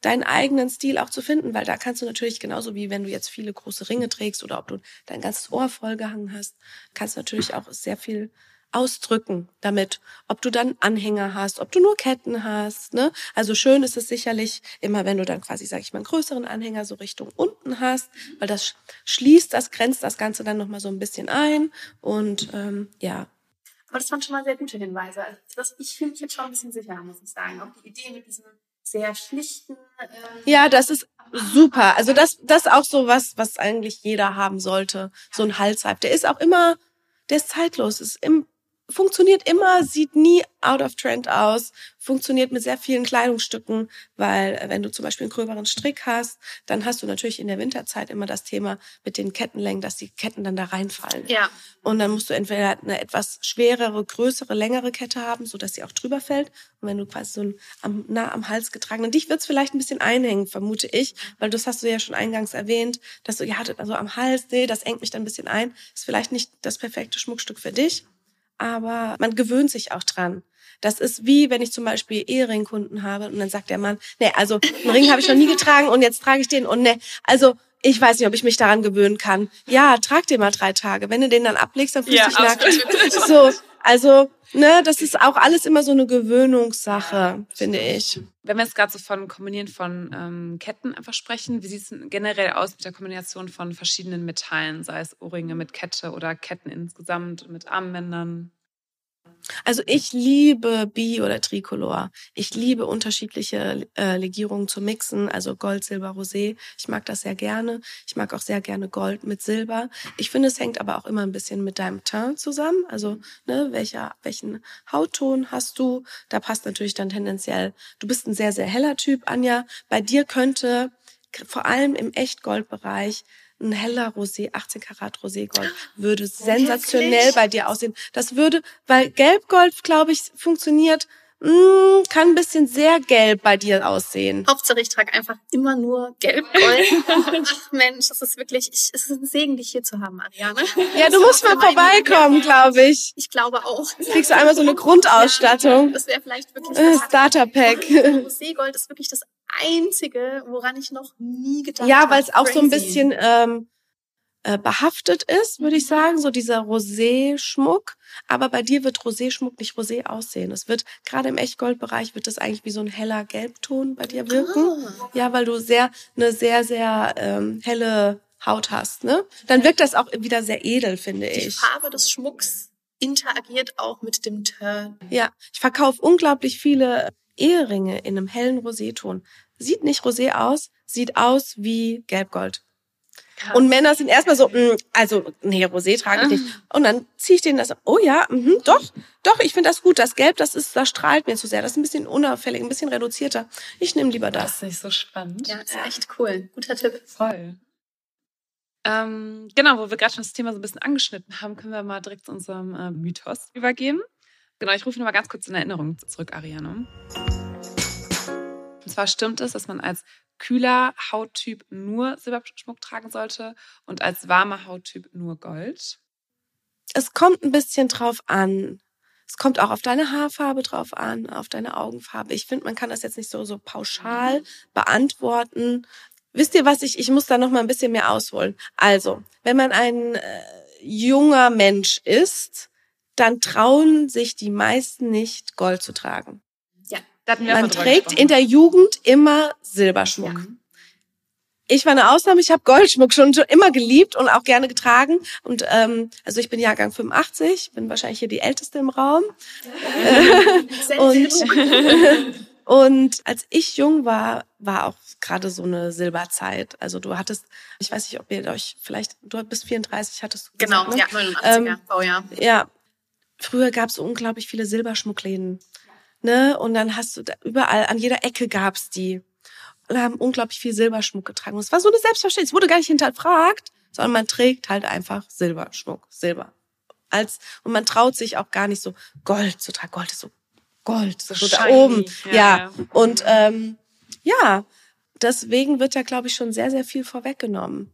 deinen eigenen Stil auch zu finden, weil da kannst du natürlich genauso wie wenn du jetzt viele große Ringe trägst oder ob du dein ganzes Ohr vollgehangen hast, kannst du natürlich auch sehr viel ausdrücken damit, ob du dann Anhänger hast, ob du nur Ketten hast, ne? Also schön ist es sicherlich immer, wenn du dann quasi, sag ich mal, einen größeren Anhänger so Richtung unten hast, weil das sch- schließt, das grenzt das Ganze dann noch mal so ein bisschen ein und ähm, ja, Aber das waren schon mal sehr gute Hinweise. Also das, ich fühle mich jetzt schon ein bisschen sicherer, muss ich sagen. Auch die Idee mit diesem sehr schlichten. Ähm, Ja, das ist super. Also das, das ist auch so was, was eigentlich jeder haben sollte. So ein Halsreif. Der ist auch immer, der ist zeitlos. Ist im, funktioniert immer, sieht nie out of trend aus, funktioniert mit sehr vielen Kleidungsstücken, weil äh, wenn du zum Beispiel einen gröberen Strick hast, dann hast du natürlich in der Winterzeit immer das Thema mit den Kettenlängen, dass die Ketten dann da reinfallen. ja. Und dann musst du entweder eine etwas schwerere, größere, längere Kette haben, so dass sie auch drüber fällt. Und wenn du quasi so am, nah am Hals getragen, dich wird's vielleicht ein bisschen einhängen, vermute ich, weil das hast du ja schon eingangs erwähnt, dass du, ja, also am Hals, nee, das engt mich dann ein bisschen ein. Ist vielleicht nicht das perfekte Schmuckstück für dich, aber man gewöhnt sich auch dran. Das ist wie, wenn ich zum Beispiel Ehringkunden habe und dann sagt der Mann, nee, also einen Ring habe ich noch nie getragen und jetzt trage ich den und nee, also ich weiß nicht, ob ich mich daran gewöhnen kann. Ja, trag den mal drei Tage. Wenn du den dann ablegst, dann fühlst Ja, du dich nackt. So, also, ne, das ist auch alles immer so eine Gewöhnungssache, finde ich. Wenn wir jetzt gerade so von Kombinieren von ähm, Ketten einfach sprechen, wie sieht es generell aus mit der Kombination von verschiedenen Metallen, sei es Ohrringe mit Kette oder Ketten insgesamt mit Armbändern? Also ich liebe Bi oder Tricolor. Ich liebe unterschiedliche äh, Legierungen zu mixen, also Gold, Silber, Rosé. Ich mag das sehr gerne. Ich mag auch sehr gerne Gold mit Silber. Ich finde, es hängt aber auch immer ein bisschen mit deinem Teint zusammen. Also, ne, welcher, welchen Hautton hast du? Da passt natürlich dann tendenziell. Du bist ein sehr, sehr heller Typ, Anja. Bei dir könnte vor allem im Echtgoldbereich ein heller Rosé, 18 Karat Roségold, würde sensationell wirklich? bei dir aussehen. Das würde, weil Gelbgold, glaube ich, funktioniert, mh, kann ein bisschen sehr gelb bei dir aussehen. Hauptsache, ich trage einfach immer nur gelb-gold. Ach Mensch, das ist wirklich, ich, es ist ein Segen, dich hier zu haben, Ariane. Ja, du musst mal vorbeikommen, glaube ich. Ich glaube auch. Kriegst du einmal so eine Grundausstattung. Das wäre vielleicht wirklich Äh, das Starter-Pack. Roségold ist wirklich das Einzige, woran ich noch nie gedacht Ja, habe. weil es auch so ein bisschen ähm, äh, behaftet ist, würde ich sagen, so dieser Rosé-Schmuck. Aber bei dir wird Rosé-Schmuck nicht Rosé aussehen. Es wird gerade im Echtgoldbereich wird das eigentlich wie so ein heller Gelbton bei dir wirken. Ah. Ja, weil du sehr eine sehr sehr ähm, helle Haut hast, ne? Dann wirkt das auch wieder sehr edel, finde Die ich. Farbe des Schmucks interagiert auch mit dem Turn. Ja, ich verkaufe unglaublich viele Eheringe in einem hellen Roséton. Sieht nicht Rosé aus, sieht aus wie Gelbgold. Und Männer sind erstmal so, mm, also, nee, Rosé trage ich nicht. Und dann ziehe ich denen das, oh ja, mhm, doch, doch, ich finde das gut. Das Gelb, das ist, das strahlt mir zu sehr. Das ist ein bisschen unauffällig, ein bisschen reduzierter. Ich nehme lieber Das das. ist nicht so spannend. Ja, ist echt cool. Guter Tipp. Voll. Ähm, genau, wo wir gerade schon das Thema so ein bisschen angeschnitten haben, können wir mal direkt zu unserem äh, Mythos übergehen. Genau, ich rufe noch mal ganz kurz in Erinnerung zurück, Ariane. Und zwar stimmt es, dass man als kühler Hauttyp nur Silberschmuck tragen sollte und als warmer Hauttyp nur Gold. Es kommt ein bisschen drauf an. Es kommt auch auf deine Haarfarbe drauf an, auf deine Augenfarbe. Ich finde, man kann das jetzt nicht so, so pauschal beantworten. Wisst ihr was, ich, ich muss da noch mal ein bisschen mehr ausholen. Also, wenn man ein äh, junger Mensch ist, dann trauen sich die meisten nicht, Gold zu tragen. Ja, da hatten wir Man trägt in der Jugend immer Silberschmuck. Ja. Ich war eine Ausnahme, ich habe Goldschmuck schon, schon immer geliebt und auch gerne getragen. Und ähm, also ich bin Jahrgang 85, bin wahrscheinlich hier die Älteste im Raum. und, und als ich jung war, war auch gerade so eine Silberzeit. Also du hattest, ich weiß nicht, ob ihr euch vielleicht, du bist 34, hattest du Genau, gesagt, ne? ja, 89er Ähm, Baujahr. Ja, früher gab es unglaublich viele Silberschmuckläden. Ne? Und dann hast du da überall, an jeder Ecke gab's die. Und haben unglaublich viel Silberschmuck getragen. Und es war so eine Selbstverständlichkeit. Es wurde gar nicht hinterfragt, sondern man trägt halt einfach Silberschmuck, Silber. Als, und man traut sich auch gar nicht so Gold zu tragen. Gold ist so Gold, so, so da oben. Ja, Ja. ja. Und ähm, ja, deswegen wird da, glaube ich, schon sehr, sehr viel vorweggenommen.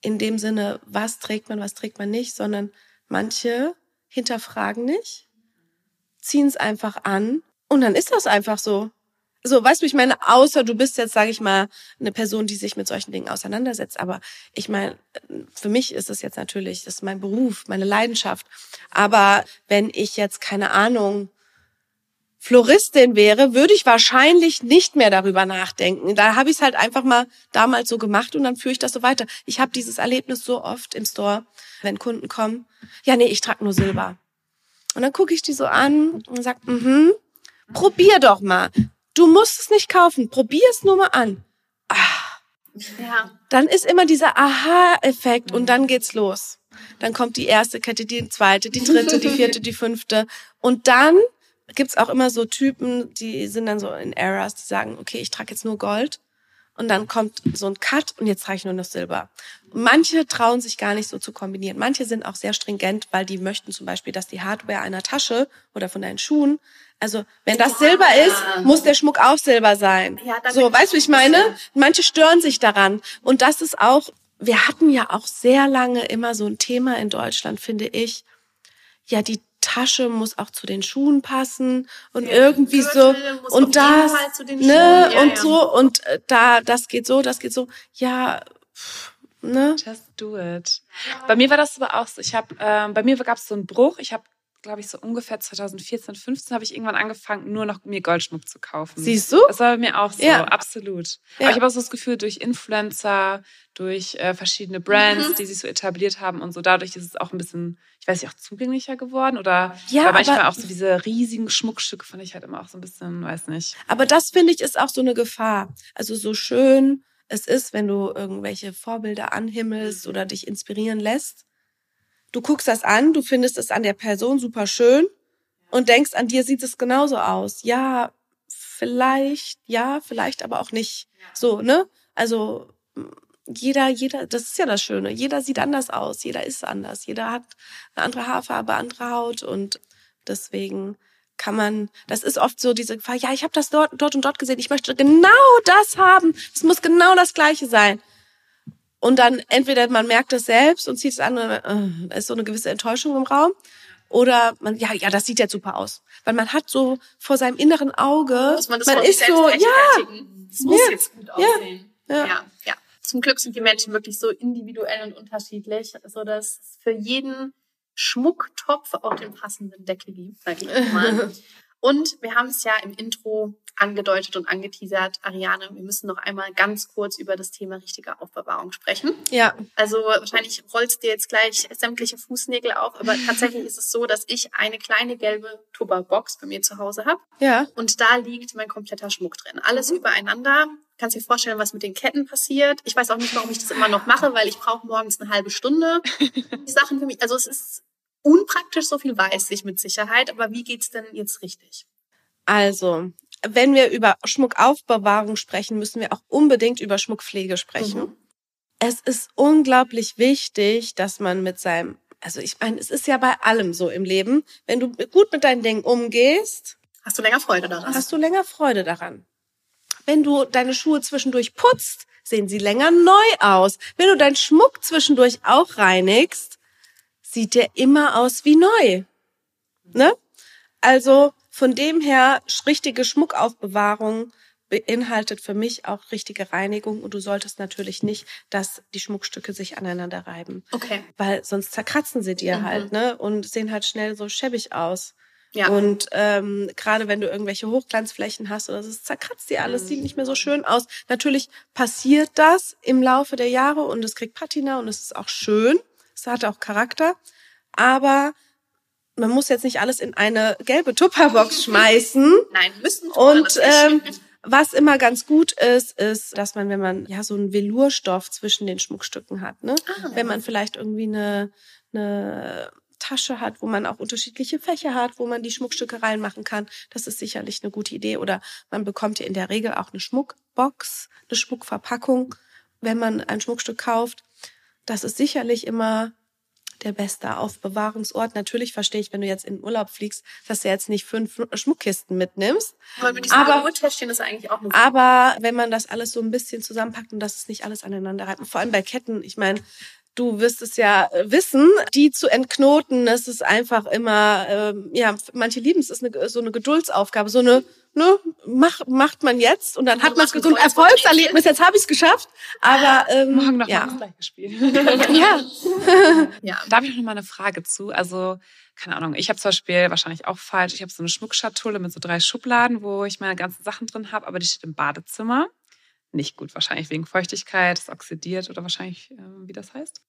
In dem Sinne, was trägt man, was trägt man nicht, sondern manche hinterfragen nicht, ziehen es einfach an und dann ist das einfach so. So, weißt du, ich meine, außer du bist jetzt, sage ich mal, eine Person, die sich mit solchen Dingen auseinandersetzt. Aber ich meine, für mich ist es jetzt natürlich, das ist mein Beruf, meine Leidenschaft. Aber wenn ich jetzt, keine Ahnung, Floristin wäre, würde ich wahrscheinlich nicht mehr darüber nachdenken. Da habe ich es halt einfach mal damals so gemacht und dann führe ich das so weiter. Ich habe dieses Erlebnis so oft im Store, wenn Kunden kommen. Ja, nee, ich trage nur Silber. Und dann gucke ich die so an und sag, mhm, probier doch mal. Du musst es nicht kaufen, probier es nur mal an. Ah, Ja. dann ist immer dieser Aha-Effekt und dann geht's los. Dann kommt die erste Kette, die zweite, die dritte, die vierte, die fünfte. Und dann gibt's auch immer so Typen, die sind dann so in Eras, die sagen, okay, ich trage jetzt nur Gold. Und dann kommt so ein Cut und jetzt trage ich nur noch Silber. Manche trauen sich gar nicht so zu kombinieren. Manche sind auch sehr stringent, weil die möchten zum Beispiel, dass die Hardware einer Tasche oder von deinen Schuhen, also wenn das Silber ist, muss der Schmuck auch Silber sein. Ja, so, weißt du, ich meine? Manche stören sich daran. Und das ist auch, wir hatten ja auch sehr lange immer so ein Thema in Deutschland, finde ich. Ja, die Tasche muss auch zu den Schuhen passen und irgendwie so und das Fall zu den ne Schuhen, ja, und ja. so und äh, da das geht so, das geht so. Ja, pff, ne? Just do it. Bei mir war das aber auch so. Ich habe, ähm, bei mir gab es so einen Bruch. Ich habe, glaube ich, so ungefähr 2014, 15 habe ich irgendwann angefangen, nur noch mir Goldschmuck zu kaufen. Siehst du? Das war bei mir auch so, Ja. absolut. Ja. Aber ich habe auch so das Gefühl, durch Influencer, durch äh, verschiedene Brands, Mhm. die sich so etabliert haben und so, dadurch ist es auch ein bisschen, ich weiß nicht, auch zugänglicher geworden. Oder Ja, weil manchmal aber- auch so diese riesigen Schmuckstücke fand ich halt immer auch so ein bisschen, weiß nicht. Aber das finde ich ist auch so eine Gefahr. Also so schön es ist, wenn du irgendwelche Vorbilder anhimmelst oder dich inspirieren lässt. Du guckst das an, du findest es an der Person super schön und denkst, an dir sieht es genauso aus. Ja, vielleicht, ja, vielleicht aber auch nicht. So, ne? Also jeder, jeder, das ist ja das Schöne. Jeder sieht anders aus, jeder ist anders, jeder hat eine andere Haarfarbe, andere Haut und deswegen kann man, das ist oft so diese Gefahr, ja, ich habe das dort, dort und dort gesehen, ich möchte genau das haben, es muss genau das Gleiche sein. Und dann entweder man merkt es selbst und zieht es an, und, äh, ist so eine gewisse Enttäuschung im Raum. Oder man, ja, ja, das sieht jetzt super aus. Weil man hat so vor seinem inneren Auge, Muss man das man ist so, ja. Es muss Ja. jetzt gut aussehen. Ja. ja, ja. Zum Glück sind die Menschen wirklich so individuell und unterschiedlich, so dass es für jeden Schmucktopf auch den passenden Deckel gibt, sag ich mal. Und wir haben es ja im Intro angedeutet und angeteasert, Ariane, wir müssen noch einmal ganz kurz über das Thema richtige Aufbewahrung sprechen. ja, Also wahrscheinlich rollst dir jetzt gleich sämtliche Fußnägel auf, aber tatsächlich ist es so, dass ich eine kleine gelbe Tupperbox bei mir zu Hause habe ja, und da liegt mein kompletter Schmuck drin. Alles übereinander. Kannst dir vorstellen, was mit den Ketten passiert. Ich weiß auch nicht, warum ich das immer noch mache, weil ich brauche morgens eine halbe Stunde. Die Sachen für mich, also es ist unpraktisch, so viel weiß ich mit Sicherheit, aber wie geht's denn jetzt richtig? Also, wenn wir über Schmuckaufbewahrung sprechen, müssen wir auch unbedingt über Schmuckpflege sprechen. Mhm. es ist unglaublich wichtig, dass man mit seinem, also ich meine, es ist ja bei allem so im Leben, wenn du gut mit deinen Dingen umgehst, Hast du länger Freude daran? hast du länger Freude daran. Wenn du deine Schuhe zwischendurch putzt, sehen sie länger neu aus. Wenn du deinen Schmuck zwischendurch auch reinigst, sieht der immer aus wie neu. Ne? Also von dem her, richtige Schmuckaufbewahrung beinhaltet für mich auch richtige Reinigung und du solltest natürlich nicht, dass die Schmuckstücke sich aneinander reiben, Okay. weil sonst zerkratzen sie dir Mhm. halt, ne? Und sehen halt schnell so schäbig aus. Ja. Und ähm, gerade wenn du irgendwelche Hochglanzflächen hast oder so, es zerkratzt dir alles, sieht nicht mehr so schön aus. Natürlich passiert das im Laufe der Jahre und es kriegt Patina und es ist auch schön. Es hat auch Charakter. Aber man muss jetzt nicht alles in eine gelbe Tupperbox schmeißen. Nein, müssen Und ähm, was immer ganz gut ist, ist, dass man, wenn man ja so einen Velourstoff zwischen den Schmuckstücken hat, ne? Ah. wenn man vielleicht irgendwie eine, eine Tasche hat, wo man auch unterschiedliche Fächer hat, wo man die Schmuckstücke reinmachen kann, das ist sicherlich eine gute Idee. Oder man bekommt ja in der Regel auch eine Schmuckbox, eine Schmuckverpackung, wenn man ein Schmuckstück kauft. Das ist sicherlich immer der beste Aufbewahrungsort. Natürlich verstehe ich, wenn du jetzt in den Urlaub fliegst, dass du jetzt nicht fünf Schmuckkisten mitnimmst. aber mit aber- ist eigentlich auch Aber wenn man das alles so ein bisschen zusammenpackt und dass es nicht alles aneinander reibt, vor allem bei Ketten, ich meine, du wirst es ja äh, wissen, die zu entknoten, das ist einfach immer, ähm, ja, manche lieben es, ist eine, so eine Geduldsaufgabe, so eine, ne, mach, macht man jetzt und dann hat man so ein Erfolgserlebnis, jetzt habe ich es geschafft. Aber ähm, Morgen noch ja. mal das gleiche Spiel. ja, ja. Da habe ich noch mal eine Frage zu. Also, keine Ahnung, ich habe zum Beispiel wahrscheinlich auch falsch. Ich habe so eine Schmuckschatulle mit so drei Schubladen, wo ich meine ganzen Sachen drin habe, aber die steht im Badezimmer. Nicht gut, wahrscheinlich wegen Feuchtigkeit, es oxidiert oder wahrscheinlich, äh, wie das heißt.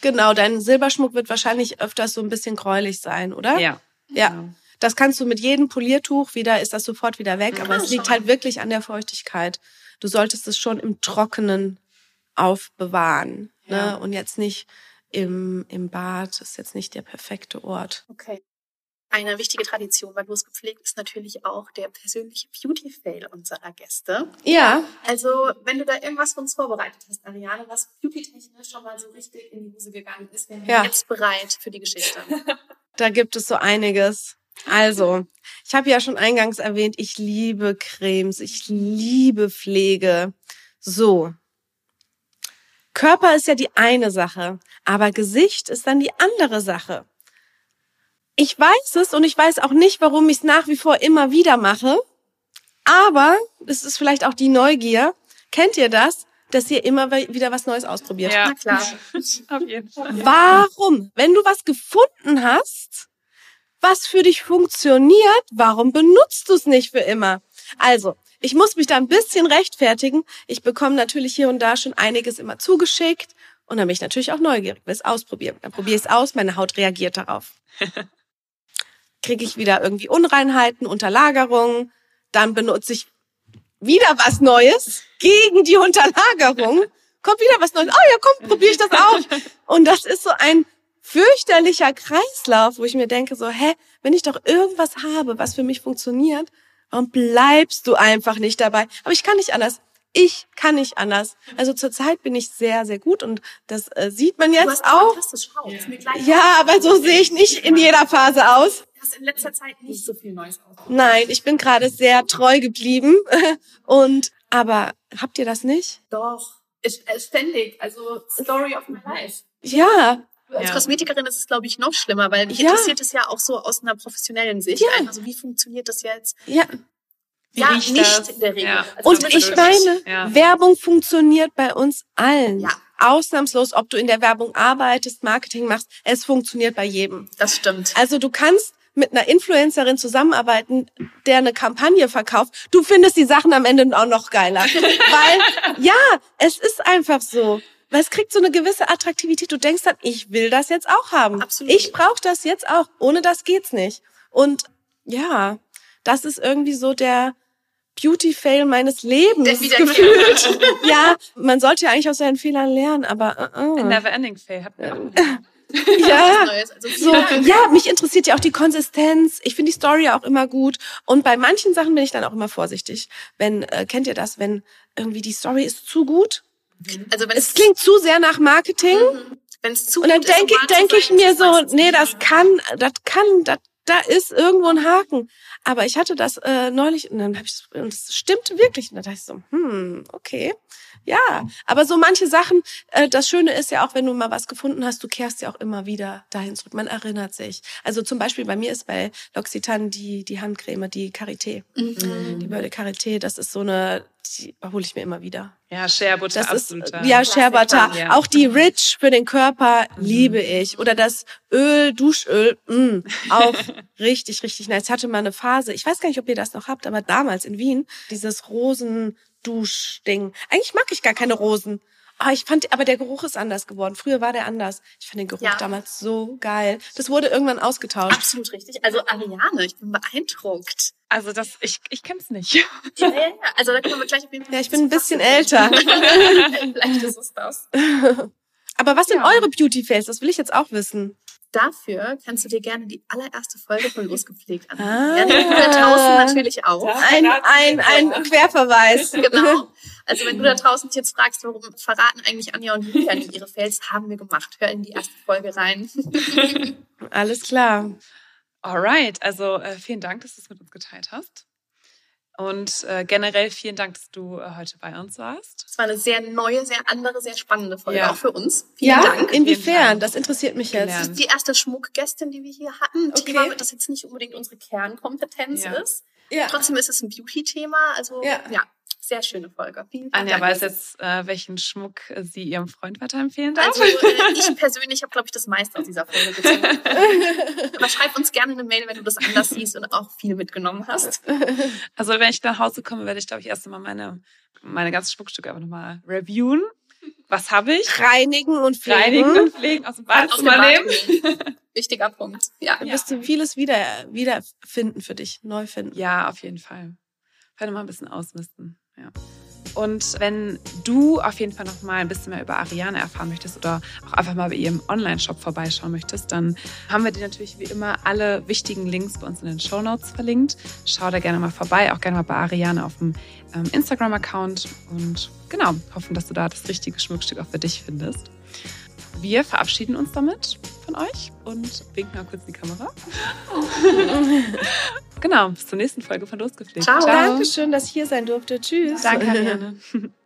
genau, dein Silberschmuck wird wahrscheinlich öfters so ein bisschen gräulich sein, oder? Ja. Ja. Genau. Das kannst du mit jedem Poliertuch wieder, ist das sofort wieder weg. Aber Ah, es liegt halt wirklich an der Feuchtigkeit. Du solltest es schon im Trockenen aufbewahren. Ja. Ne? Und jetzt nicht im, im Bad. Das ist jetzt nicht der perfekte Ort. Okay. Eine wichtige Tradition bei Los gepflegt ist natürlich auch der persönliche Beauty-Fail unserer Gäste. Ja, Also, wenn du da irgendwas für uns vorbereitet hast, Ariane, was beauty-technisch schon mal so richtig in die Hose gegangen ist, wären wir Ja. jetzt bereit für die Geschichte. da gibt es so einiges. Also, ich habe ja schon eingangs erwähnt, ich liebe Cremes, ich liebe Pflege. So. Körper ist ja die eine Sache, aber Gesicht ist dann die andere Sache. Ich weiß es und ich weiß auch nicht, warum ich es nach wie vor immer wieder mache. Aber es ist vielleicht auch die Neugier. Kennt ihr das? Dass ihr immer wieder was Neues ausprobiert. Na klar. Auf jeden Fall. Warum? Wenn du was gefunden hast, was für dich funktioniert, warum benutzt du es nicht für immer? Also, ich muss mich da ein bisschen rechtfertigen. Ich bekomme natürlich hier und da schon einiges immer zugeschickt. Und dann bin ich natürlich auch neugierig, will es ausprobieren. Dann probiere ich es aus, meine Haut reagiert darauf. Kriege ich wieder irgendwie Unreinheiten, Unterlagerungen. Dann benutze ich wieder was Neues gegen die Unterlagerung. Kommt wieder was Neues. Oh ja, komm, probiere ich das auch. Und das ist so ein fürchterlicher Kreislauf, wo ich mir denke, so, hä, wenn ich doch irgendwas habe, was für mich funktioniert, warum bleibst du einfach nicht dabei? Aber ich kann nicht anders. Ich kann nicht anders. Also zurzeit bin ich sehr, sehr gut und das äh, sieht man Du jetzt hast auch. fantastisch gleich Ja, aber so sehe ich nicht in jeder Phase aus. Du hast in letzter Zeit nicht so viel Neues aus. Nein, ich bin gerade sehr treu geblieben. Und aber habt ihr das nicht? Doch. Ist, äh, ständig. Also Story of my life. Ja, Als Ja. Kosmetikerin ist es, glaube ich, noch schlimmer, weil mich Ja. interessiert es ja auch so aus einer professionellen Sicht. Ja. Also wie funktioniert das jetzt? ja. Wie ja, riecht nicht das? in der Regel. Ja. Also Und ich meine, Ja. Werbung funktioniert bei uns allen. Ja. Ausnahmslos, ob du in der Werbung arbeitest, Marketing machst, es funktioniert bei jedem. Das stimmt. Also du kannst mit einer Influencerin zusammenarbeiten, der eine Kampagne verkauft. Du findest die Sachen am Ende auch noch geiler. Weil, ja, es ist einfach so. Weil es kriegt so eine gewisse Attraktivität. Du denkst dann, ich will das jetzt auch haben. Absolut. Ich brauche das jetzt auch. Ohne das geht's nicht. Und ja, das ist irgendwie so der Beauty-Fail meines Lebens Der wieder- gefühlt. ja, man sollte ja eigentlich aus seinen Fehlern lernen, aber uh, uh. Never Ending Fail hatten wir auch. ja. Also So, ja, mich interessiert ja auch die Konsistenz. Ich finde die Story ja auch immer gut. Und bei manchen Sachen bin ich dann auch immer vorsichtig. Wenn, äh, kennt ihr das, wenn irgendwie die Story ist zu gut Also wenn Es klingt zu sehr nach Marketing. wenn es zu Und dann gut ist, um denke denke ich mir es so, nee, das kann, das kann, das, da ist irgendwo ein Haken. Aber ich hatte das äh, neulich und dann habe ich und es stimmt wirklich. Und dann dachte ich so, hm, okay. Ja, aber so manche Sachen, äh, das Schöne ist ja auch, wenn du mal was gefunden hast, du kehrst ja auch immer wieder dahin zurück. Man erinnert sich. Also zum Beispiel bei mir ist bei L'Occitane die, die Handcreme, die Carité. Mhm. Die Beurre de Carité, das ist so eine, die hole ich mir immer wieder. Ja, Butter, Das ist, absoluter. ja, Butter. ja. Auch die Rich für den Körper liebe ich. Oder das Öl, Duschöl, mh, auch richtig, richtig nice. Ich hatte mal eine Phase, ich weiß gar nicht, ob ihr das noch habt, aber damals in Wien, dieses Rosenduschding. Eigentlich mag ich gar keine Rosen. Ah, ich fand, aber der Geruch ist anders geworden. Früher war der anders. Ich fand den Geruch Ja. damals so geil. Das wurde irgendwann ausgetauscht. Absolut richtig. Also Ariane, ich bin beeindruckt. Also das, ich, ich kenn's nicht. Ja, ja, ja. Also da kommen wir gleich auf jeden Fall. Ja, ich bin ein bisschen älter. Vielleicht ist es das. Aber was sind Ja. eure Beauty Fails? Das will ich jetzt auch wissen. Dafür kannst du dir gerne die allererste Folge von Losgepflegt anhören. Ah. Ja, die 100.000 natürlich auch. Ein, ein, ein Querverweis. Genau. Also wenn du da draußen dich jetzt fragst, warum verraten eigentlich Anja und Julia nicht ihre Fails, haben wir gemacht. Hör in die erste Folge rein. Alles klar. Alright, also äh, vielen Dank, dass du es mit uns geteilt hast. Und äh, generell vielen Dank, dass du äh, heute bei uns warst. Es war eine sehr neue, sehr andere, sehr spannende Folge, Ja. auch für uns. Vielen Ja, Dank. inwiefern? Das interessiert mich jetzt. Das ist die erste Schmuckgästin, die wir hier hatten. Okay. Thema, das jetzt nicht unbedingt unsere Kernkompetenz Ja. ist. Ja. Trotzdem ist es ein Beauty-Thema. Also Ja. ja. Sehr schöne Folge. Vielen, vielen Anja Dank. weiß jetzt, äh, welchen Schmuck sie ihrem Freund weiterempfehlen darf. Also äh, ich persönlich habe, glaube ich, das meiste aus dieser Folge gezogen. Aber schreib uns gerne eine Mail, wenn du das anders siehst und auch viel mitgenommen hast. Also wenn ich nach Hause komme, werde ich, glaube ich, erst einmal meine, meine ganzen Schmuckstücke einfach nochmal reviewen. Was habe ich? Reinigen und pflegen. Reinigen und pflegen, aus dem Badezimmer nehmen. Wichtiger Punkt. Ja. Du wirst du vieles wieder, wiederfinden für dich, neu finden. Ja, auf jeden Fall. Vielleicht mal ein bisschen ausmisten. Ja. Und wenn du auf jeden Fall noch mal ein bisschen mehr über Ariane erfahren möchtest oder auch einfach mal bei ihrem Online-Shop vorbeischauen möchtest, dann haben wir dir natürlich wie immer alle wichtigen Links bei uns in den Show Notes verlinkt. Schau da gerne mal vorbei, auch gerne mal bei Ariane auf dem ähm, Instagram-Account und genau, hoffen, dass du da das richtige Schmuckstück auch für dich findest. Wir verabschieden uns damit von euch und winken mal kurz in die Kamera. genau, bis zur nächsten Folge von Losgepflegt. Ciao. Dankeschön, dass ich hier sein durfte. Tschüss. Danke, Ariane.